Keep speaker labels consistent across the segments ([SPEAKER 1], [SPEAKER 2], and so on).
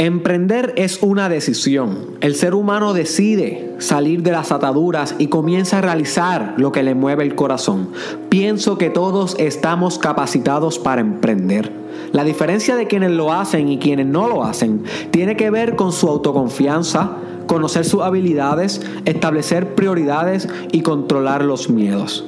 [SPEAKER 1] Emprender es una decisión. El ser humano decide salir de las ataduras y comienza a realizar lo que le mueve el corazón. Pienso que todos estamos capacitados para emprender. La diferencia de quienes lo hacen y quienes no lo hacen tiene que ver con su autoconfianza, conocer sus habilidades, establecer prioridades y controlar los miedos.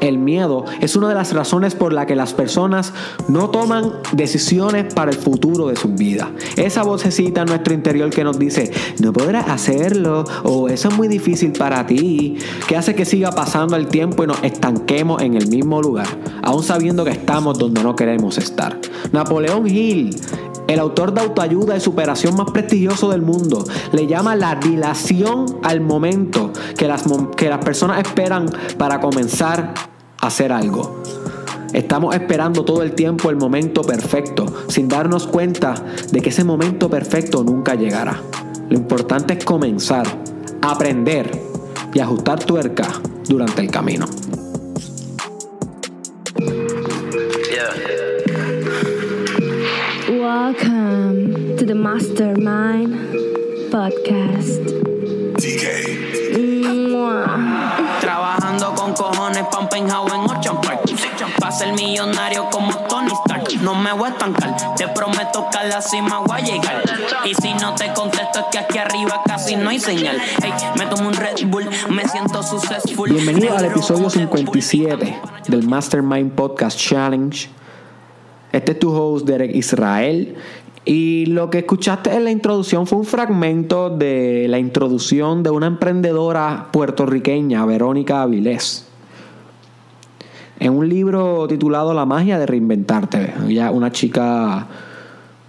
[SPEAKER 1] El miedo es una de las razones por la que las personas no toman decisiones para el futuro de su vida. Esa vocecita en nuestro interior que nos dice, no podrás hacerlo o eso es muy difícil para ti, que hace que siga pasando el tiempo y nos estanquemos en el mismo lugar, aún sabiendo que estamos donde no queremos estar. Napoleón Hill el autor de autoayuda y superación más prestigioso del mundo le llama la dilación al momento que las, que las personas esperan para comenzar a hacer algo. Estamos esperando todo el tiempo el momento perfecto, sin darnos cuenta de que ese momento perfecto nunca llegará. Lo importante es comenzar, aprender y ajustar tuerca durante el camino.
[SPEAKER 2] Welcome to the Mastermind Podcast.
[SPEAKER 3] Trabajando con cojones pa' un penthouse en Ocean Park. Pa' ser millonario como Tony Stark. No me voy a estancar, te prometo que a la cima voy a llegar. Y si no te contesto es que aquí arriba casi no hay señal. Hey, me tomo un Red Bull, me siento successful.
[SPEAKER 1] Bienvenido al episodio 57 del Mastermind Podcast Challenge. Este es tu host Derek Israel y lo que escuchaste en la introducción fue un fragmento de la introducción de una emprendedora puertorriqueña, Verónica Avilés. En un libro titulado La magia de reinventarte. Ella, una chica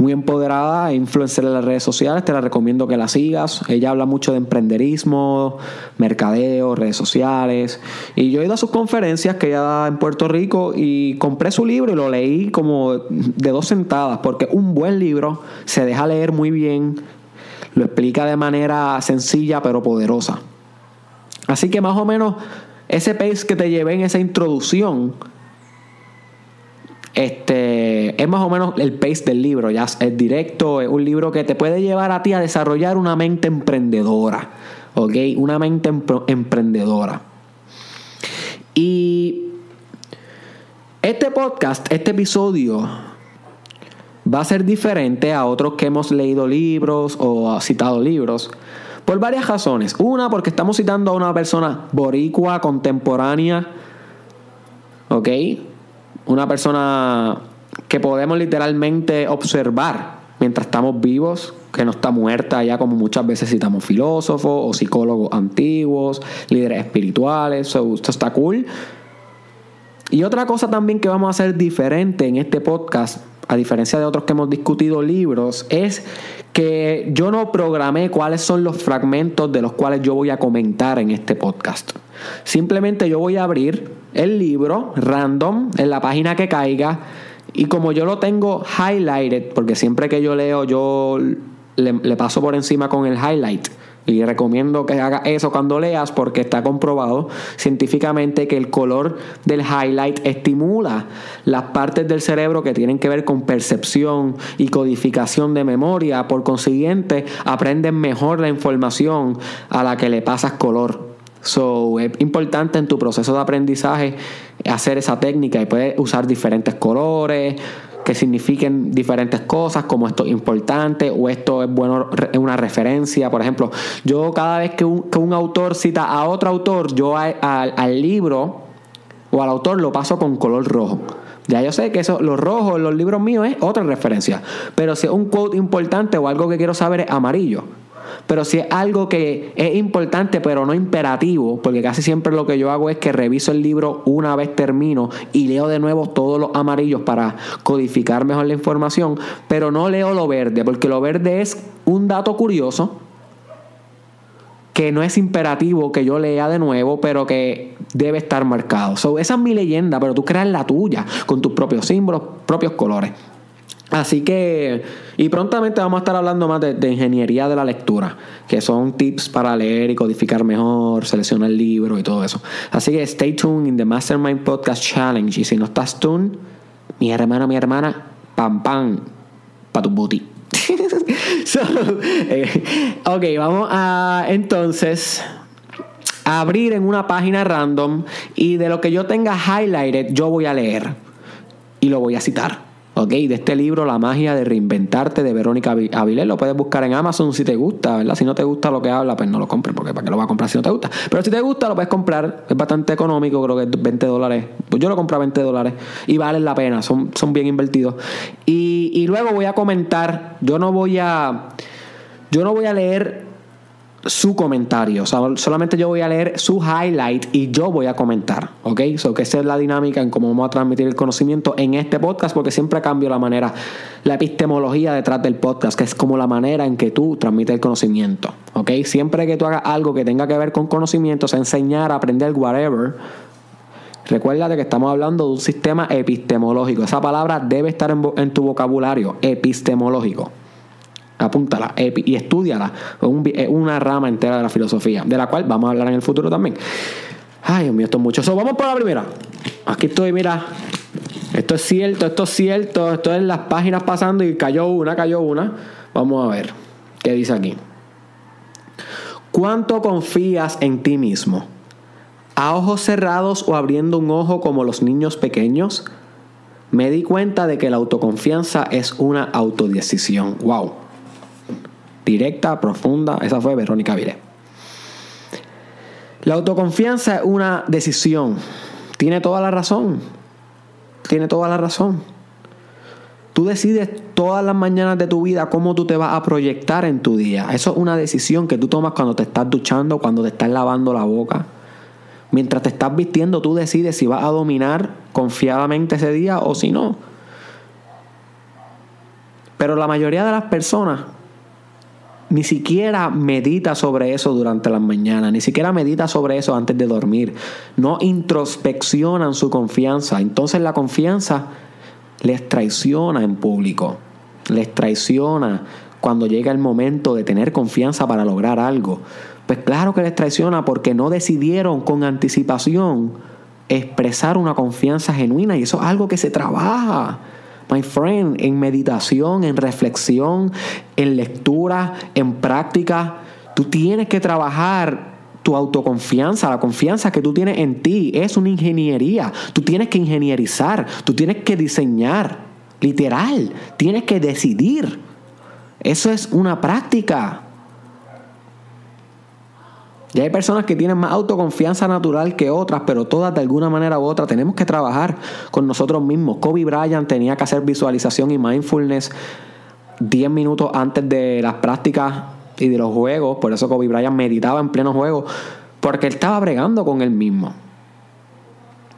[SPEAKER 1] muy empoderada, influencer en las redes sociales, te la recomiendo que la sigas. Ella habla mucho de emprenderismo, mercadeo, redes sociales. Y yo he ido a sus conferencias que ella da en Puerto Rico y compré su libro y lo leí como de dos sentadas, porque un buen libro se deja leer muy bien, lo explica de manera sencilla pero poderosa. Así que más o menos ese pace que te llevé en esa introducción, este, es más o menos el pace del libro, ya es directo, es un libro que te puede llevar a ti a desarrollar una mente emprendedora, ¿ok? Una mente emprendedora. Y este podcast, este episodio, va a ser diferente a otros que hemos leído libros o citado libros. Por varias razones. Una, porque estamos citando a una persona boricua, contemporánea, ¿ok? una persona que podemos literalmente observar mientras estamos vivos, que no está muerta ya como muchas veces citamos filósofos o psicólogos antiguos, líderes espirituales, esto está cool. Y otra cosa también que vamos a hacer diferente en este podcast, a diferencia de otros que hemos discutido libros, es que yo no programé cuáles son los fragmentos de los cuales yo voy a comentar en este podcast. Simplemente yo voy a abrir el libro random en la página que caiga y como yo lo tengo highlighted, porque siempre que yo leo yo le, paso por encima con el highlight. Y recomiendo que haga eso cuando leas porque está comprobado científicamente que el color del highlight estimula las partes del cerebro que tienen que ver con percepción y codificación de memoria. Por consiguiente, aprenden mejor la información a la que le pasas color. So, es importante en tu proceso de aprendizaje hacer esa técnica y puedes usar diferentes colores que signifiquen diferentes cosas, como esto es importante o esto es bueno, es una referencia. Por ejemplo, yo cada vez que un, que un autor cita a otro autor, yo al libro o al autor lo paso con color rojo. Ya yo sé que eso, lo rojo en los libros míos es otra referencia. Pero si es un quote importante o algo que quiero saber es amarillo. Pero si es algo que es importante pero no imperativo, porque casi siempre lo que yo hago es que reviso el libro una vez termino y leo de nuevo todos los amarillos para codificar mejor la información, pero no leo lo verde, porque lo verde es un dato curioso que no es imperativo que yo lea de nuevo, pero que debe estar marcado. esa es mi leyenda, pero tú creas la tuya con tus propios símbolos, propios colores. Así que, y prontamente vamos a estar hablando más de, ingeniería de la lectura, que son tips para leer y codificar mejor, seleccionar libros y todo eso. Así que stay tuned in the Mastermind Podcast Challenge. Y si no estás tuned, mi hermano, mi hermana, pam pam, pa' tu booty. So, eh, ok, vamos a entonces abrir en una página random y de lo que yo tenga highlighted yo voy a leer y lo voy a citar. Ok, de este libro La magia de reinventarte de Verónica Avi- Avilés. Lo puedes buscar en Amazon si te gusta, ¿verdad? Si no te gusta lo que habla, pues no lo compres, porque ¿para qué lo vas a comprar si no te gusta? Pero si te gusta, lo puedes comprar. Es bastante económico, creo que es 20 dólares. Pues yo lo compré a 20 dólares y valen la pena, son, son bien invertidos. Y, y luego voy a comentar, yo no voy a. Yo no voy a leer su comentario. O sea, solamente yo voy a leer su highlight y yo voy a comentar. ¿Ok? So que esa es la dinámica en cómo vamos a transmitir el conocimiento en este podcast, porque siempre cambio la manera, la epistemología detrás del podcast, que es como la manera en que tú transmites el conocimiento. ¿Ok? Siempre que tú hagas algo que tenga que ver con conocimiento, sea enseñar, aprender, whatever. Recuérdate que estamos hablando de un sistema epistemológico. Esa palabra debe estar en tu vocabulario, epistemológico. Apúntala y estudiala. Es una rama entera de la filosofía, de la cual vamos a hablar en el futuro también. Ay, Dios mío, esto es mucho. So, vamos por la primera. Aquí estoy, mira. Esto es cierto, esto es cierto. Esto es las páginas pasando y cayó una, cayó una. Vamos a ver qué dice aquí. ¿Cuánto confías en ti mismo? ¿A ojos cerrados o abriendo un ojo como los niños pequeños? Me di cuenta de que la autoconfianza es una autodecisión. Wow. Directa, profunda. Esa fue Verónica Vire. La autoconfianza es una decisión. Tiene toda la razón. Tiene toda la razón. Tú decides todas las mañanas de tu vida cómo tú te vas a proyectar en tu día. Eso es una decisión que tú tomas cuando te estás duchando, cuando te estás lavando la boca. Mientras te estás vistiendo, tú decides si vas a dominar confiadamente ese día o si no. Pero la mayoría de las personas ni siquiera medita sobre eso durante las mañanas, ni siquiera medita sobre eso antes de dormir. No introspeccionan su confianza. Entonces la confianza les traiciona en público. Les traiciona cuando llega el momento de tener confianza para lograr algo. Pues claro que les traiciona porque no decidieron con anticipación expresar una confianza genuina y eso es algo que se trabaja. My friend, en meditación, en reflexión, en lectura, en práctica, tú tienes que trabajar tu autoconfianza, la confianza que tú tienes en ti. Es una ingeniería. Tú tienes que ingenierizar, tú tienes que diseñar, literal, tienes que decidir. Eso es una práctica. Y hay personas que tienen más autoconfianza natural que otras, pero todas de alguna manera u otra tenemos que trabajar con nosotros mismos. Kobe Bryant tenía que hacer visualización y mindfulness 10 minutos antes de las prácticas y de los juegos. Por eso Kobe Bryant meditaba en pleno juego, porque él estaba bregando con él mismo,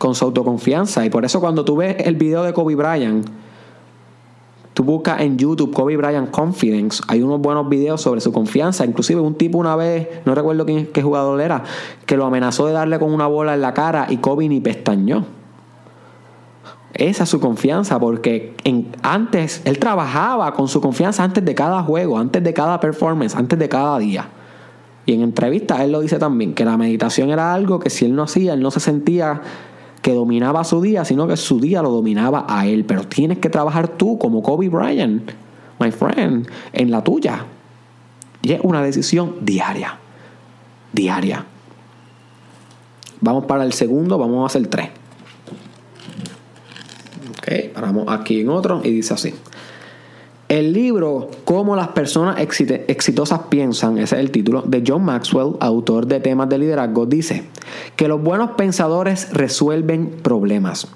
[SPEAKER 1] con su autoconfianza. Y por eso cuando tú ves el video de Kobe Bryant, Tú buscas en YouTube Kobe Bryant Confidence. Hay unos buenos videos sobre su confianza. Inclusive un tipo una vez, no recuerdo quién, qué jugador era, que lo amenazó de darle con una bola en la cara y Kobe ni pestañó. Esa es su confianza, porque antes él trabajaba con su confianza antes de cada juego, antes de cada performance, antes de cada día. Y en entrevistas él lo dice también, que la meditación era algo que si él no hacía, él no se sentía que dominaba su día, sino que su día lo dominaba a él. Pero tienes que trabajar tú como Kobe Bryant, my friend, en la tuya. Y es una decisión diaria. Diaria. Vamos para el segundo, vamos a hacer tres. Ok, paramos aquí en otro y dice así. El libro Cómo las personas exitosas piensan, ese es el título, de John Maxwell, autor de temas de liderazgo, dice que los buenos pensadores resuelven problemas.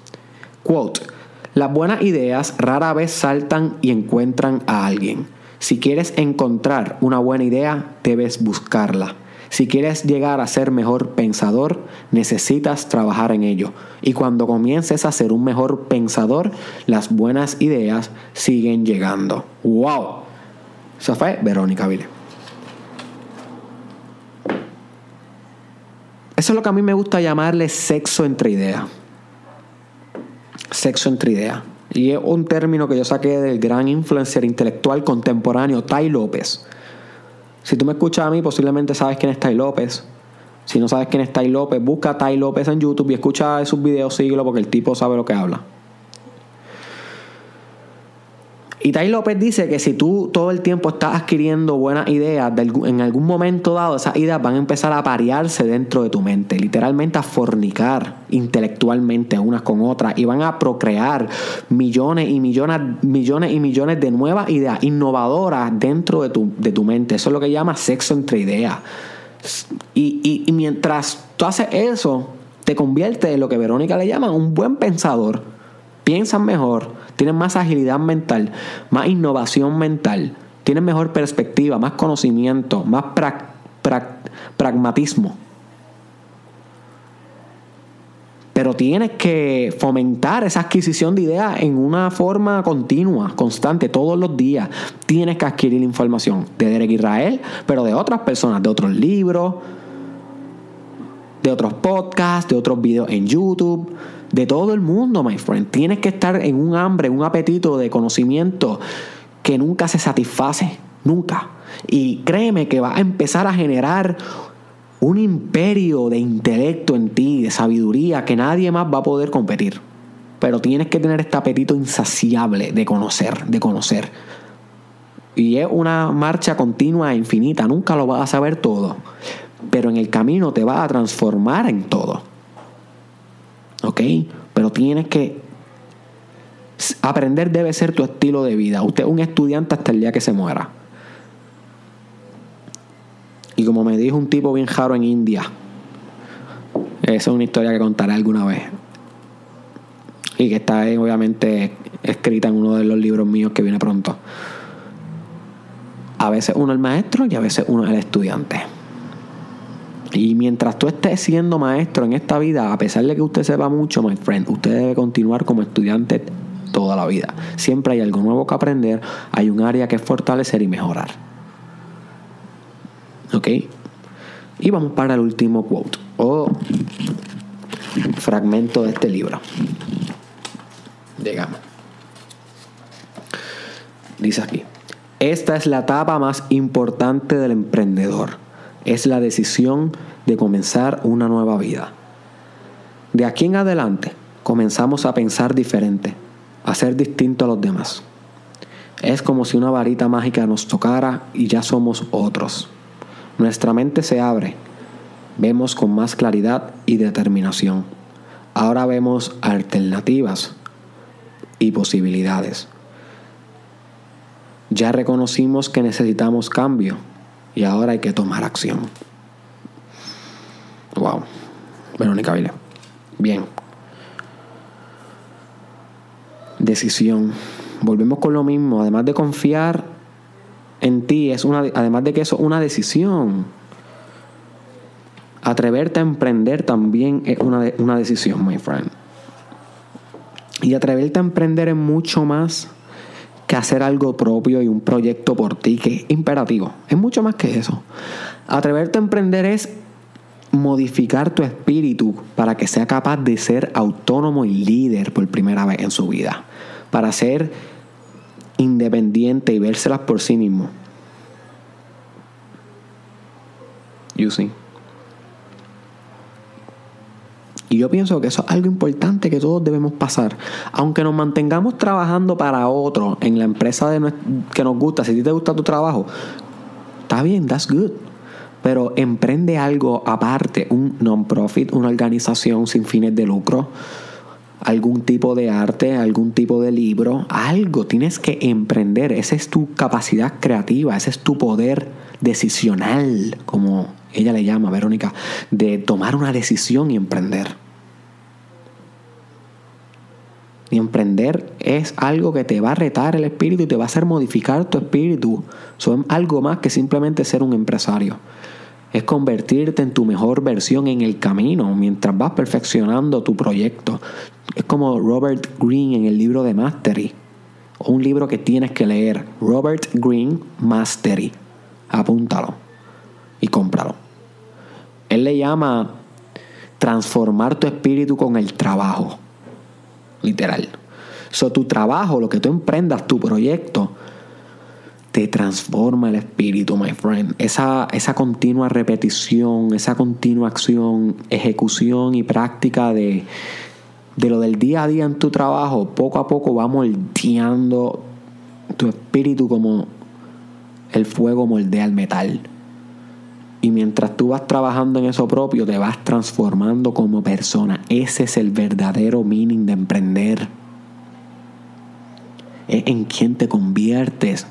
[SPEAKER 1] Quote, las buenas ideas rara vez saltan y encuentran a alguien. Si quieres encontrar una buena idea, debes buscarla. Si quieres llegar a ser mejor pensador, necesitas trabajar en ello. Y cuando comiences a ser un mejor pensador, las buenas ideas siguen llegando. ¡Wow! Eso fue Verónica Vile. Eso es lo que a mí me gusta llamarle sexo entre ideas. Sexo entre ideas. Y es un término que yo saqué del gran influencer intelectual contemporáneo Tai López. Si tú me escuchas a mí, posiblemente sabes quién es Tai López. Si no sabes quién es Tai López, busca Tai López en YouTube y escucha sus videos, síguelo porque el tipo sabe lo que habla. Y Tai López dice que si tú todo el tiempo estás adquiriendo buenas ideas, en algún momento dado esas ideas van a empezar a parearse dentro de tu mente, literalmente a fornicar intelectualmente unas con otras y van a procrear millones y millones, millones y millones de nuevas ideas innovadoras dentro de tu, de tu mente. Eso es lo que llama sexo entre ideas. Y, y mientras tú haces eso, te conviertes en lo que Verónica le llama un buen pensador. Piensas mejor tienen más agilidad mental, más innovación mental, tienen mejor perspectiva, más conocimiento, más pragmatismo. Pero tienes que fomentar esa adquisición de ideas en una forma continua, constante, todos los días. Tienes que adquirir información de Derek Israel, pero de otras personas, de otros libros, de otros podcasts, de otros videos en YouTube de todo el mundo, my friend. Tienes que estar en un hambre, un apetito de conocimiento que nunca se satisface, nunca. Y créeme que va a empezar a generar un imperio de intelecto en ti, de sabiduría, que nadie más va a poder competir. Pero tienes que tener este apetito insaciable de conocer, de conocer. Y es una marcha continua e infinita, nunca lo vas a saber todo. Pero en el camino te vas a transformar en todo. ¿Ok? Pero tienes que aprender debe ser tu estilo de vida. Usted es un estudiante hasta el día que se muera. Y como me dijo un tipo bien jaro en India, esa es una historia que contaré alguna vez. Y que está obviamente escrita en uno de los libros míos que viene pronto. A veces uno es el maestro y a veces uno es el estudiante. Y mientras tú estés siendo maestro en esta vida, a pesar de que usted sepa mucho, my friend, usted debe continuar como estudiante toda la vida. Siempre hay algo nuevo que aprender, hay un área que fortalecer y mejorar. ¿Ok? Y vamos para el último quote o fragmento de este libro. Digamos. Dice aquí, esta es la etapa más importante del emprendedor es la decisión de comenzar una nueva vida. De aquí en adelante comenzamos a pensar diferente, a ser distinto a los demás. Es como si una varita mágica nos tocara y ya somos otros. Nuestra mente se abre, vemos con más claridad y determinación. Ahora vemos alternativas y posibilidades. Ya reconocimos que necesitamos cambio y ahora hay que tomar acción. Wow. Verónica Vile. Bien. Decisión. Volvemos con lo mismo. Además de confiar en ti, es una, además de que eso es una decisión. Atreverte a emprender también es una, una decisión, my friend. Y atreverte a emprender es mucho más que hacer algo propio y un proyecto por ti, que es imperativo. Es mucho más que eso. Atreverte a emprender es modificar tu espíritu para que sea capaz de ser autónomo y líder por primera vez en su vida. Para ser independiente y vérselas por sí mismo. You see. Y yo pienso que eso es algo importante que todos debemos pasar. Aunque nos mantengamos trabajando para otro en la empresa de que nos gusta, si a ti te gusta tu trabajo, está bien, that's good. Pero emprende algo aparte, un non-profit, una organización sin fines de lucro, algún tipo de arte, algún tipo de libro, algo tienes que emprender. Esa es tu capacidad creativa, ese es tu poder decisional, como ella le llama, Verónica, de tomar una decisión y emprender. Y emprender es algo que te va a retar el espíritu y te va a hacer modificar tu espíritu. Son algo más que simplemente ser un empresario. Es convertirte en tu mejor versión en el camino mientras vas perfeccionando tu proyecto. Es como Robert Greene en el libro de Mastery. Un libro que tienes que leer. Robert Greene Mastery. Apúntalo y cómpralo. Él le llama transformar tu espíritu con el trabajo literal. So, tu trabajo, lo que tú emprendas, tu proyecto, te transforma el espíritu, my friend. Esa, esa continua repetición, esa continua acción, ejecución y práctica de, de lo del día a día en tu trabajo, poco a poco va moldeando tu espíritu como el fuego moldea el metal. Y mientras tú vas trabajando en eso propio, te vas transformando como persona. Ese es el verdadero meaning de emprender. Es en quién te conviertes.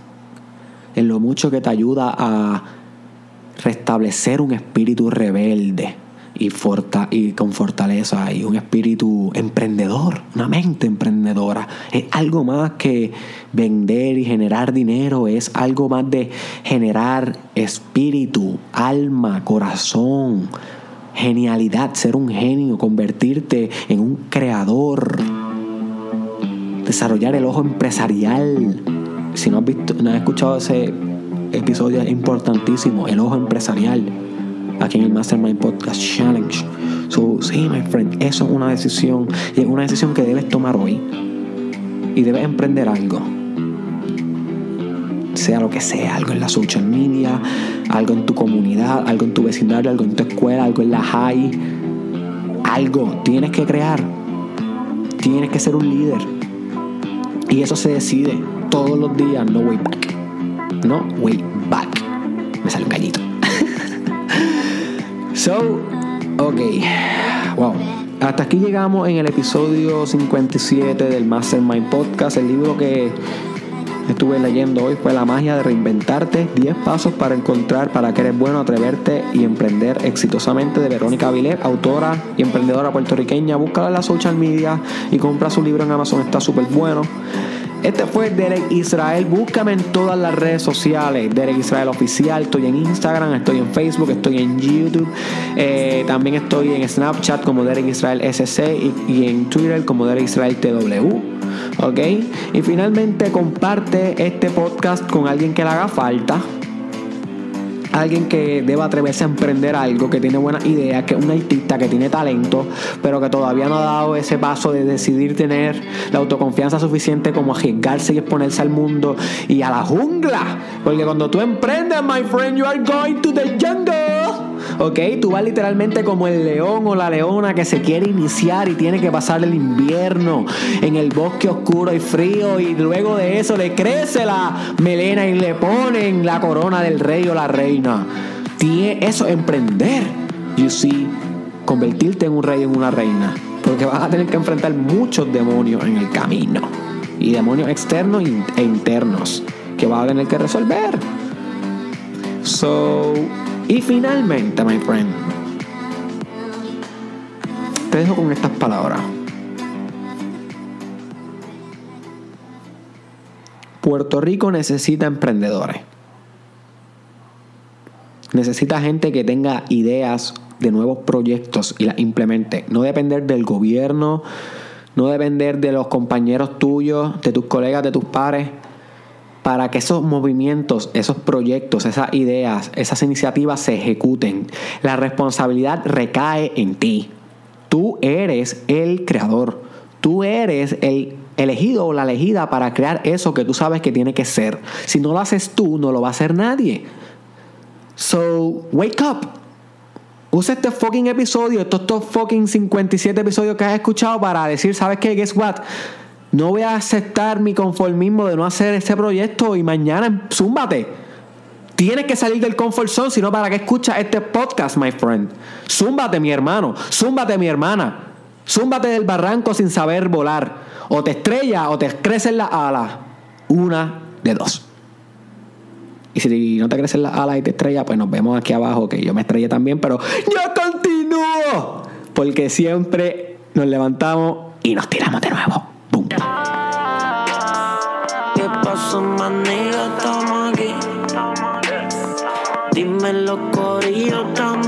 [SPEAKER 1] En lo mucho que te ayuda a restablecer un espíritu rebelde y, y con fortaleza y un espíritu emprendedor, una mente emprendedora. Es algo más que vender y generar dinero, es algo más de generar espíritu, alma, corazón, genialidad, ser un genio, convertirte en un creador, desarrollar el ojo empresarial. Si no has visto, no has escuchado ese episodio importantísimo, el ojo empresarial aquí en el Mastermind Podcast Challenge. So, sí, my friend, eso es una decisión y es una decisión que debes tomar hoy. Y debes emprender algo. Sea lo que sea, algo en la social media, algo en tu comunidad, algo en tu vecindario, algo en tu escuela, algo en la high. Algo tienes que crear. Tienes que ser un líder. Y eso se decide todos los días, no way back. No way back. Me sale un gallito. So, ok. Wow. Hasta aquí llegamos en el episodio 57 del Mastermind Podcast. El libro que estuve leyendo hoy fue La magia de reinventarte. 10 pasos para encontrar para que eres bueno, atreverte y emprender exitosamente de Verónica Avilés, autora y emprendedora puertorriqueña. Búscala en la social media y compra su libro en Amazon. Está súper bueno. Este fue Derek Israel. Búscame en todas las redes sociales. Derek Israel Oficial. Estoy en Instagram, estoy en Facebook, estoy en YouTube. Eh, también estoy en Snapchat como Derek Israel SC y, en Twitter como Derek Israel TW. ¿Ok? Y finalmente comparte este podcast con alguien que le haga falta alguien que deba atreverse a emprender algo, que tiene buenas ideas, que es un artista, que tiene talento, pero que todavía no ha dado ese paso de decidir tener la autoconfianza suficiente como arriesgarse y exponerse al mundo y a la jungla. Porque cuando tú emprendes, my friend, you are going to the jungle. ¿Ok? Tú vas literalmente como el león o la leona que se quiere iniciar y tiene que pasar el invierno en el bosque oscuro y frío y luego de eso le crece la melena y le ponen la corona del rey o la reina. Tiene eso emprender, you see, convertirte en un rey o en una reina, porque vas a tener que enfrentar muchos demonios en el camino y demonios externos e internos que vas a tener que resolver. So, y finalmente, my friend, te dejo con estas palabras. Puerto Rico necesita emprendedores. Necesita gente que tenga ideas de nuevos proyectos y las implemente. No depender del gobierno, no depender de los compañeros tuyos, de tus colegas, de tus pares para que esos movimientos, esos proyectos, esas ideas, esas iniciativas se ejecuten. La responsabilidad recae en ti. Tú eres el creador. Tú eres el elegido o la elegida para crear eso que tú sabes que tiene que ser. Si no lo haces tú, no lo va a hacer nadie. So, wake up. Usa este fucking episodio, estos, estos fucking 57 episodios que has escuchado para decir, ¿sabes qué? Guess what? No voy a aceptar mi conformismo de no hacer ese proyecto y mañana zúmbate. Tienes que salir del comfort zone, sino para que escuchas este podcast, my friend. Zúmbate, mi hermano. Zúmbate, mi hermana. Zúmbate del barranco sin saber volar. O te estrella o te crecen las alas. Una de dos. Y si no te crecen las alas y te estrella, pues nos vemos aquí abajo, que yo me estrellé también, pero yo continúo. Porque siempre nos levantamos y nos tiramos de nuevo.
[SPEAKER 3] ¿Qué pasó, manito? Estamos aquí. Dime los corillos, estamos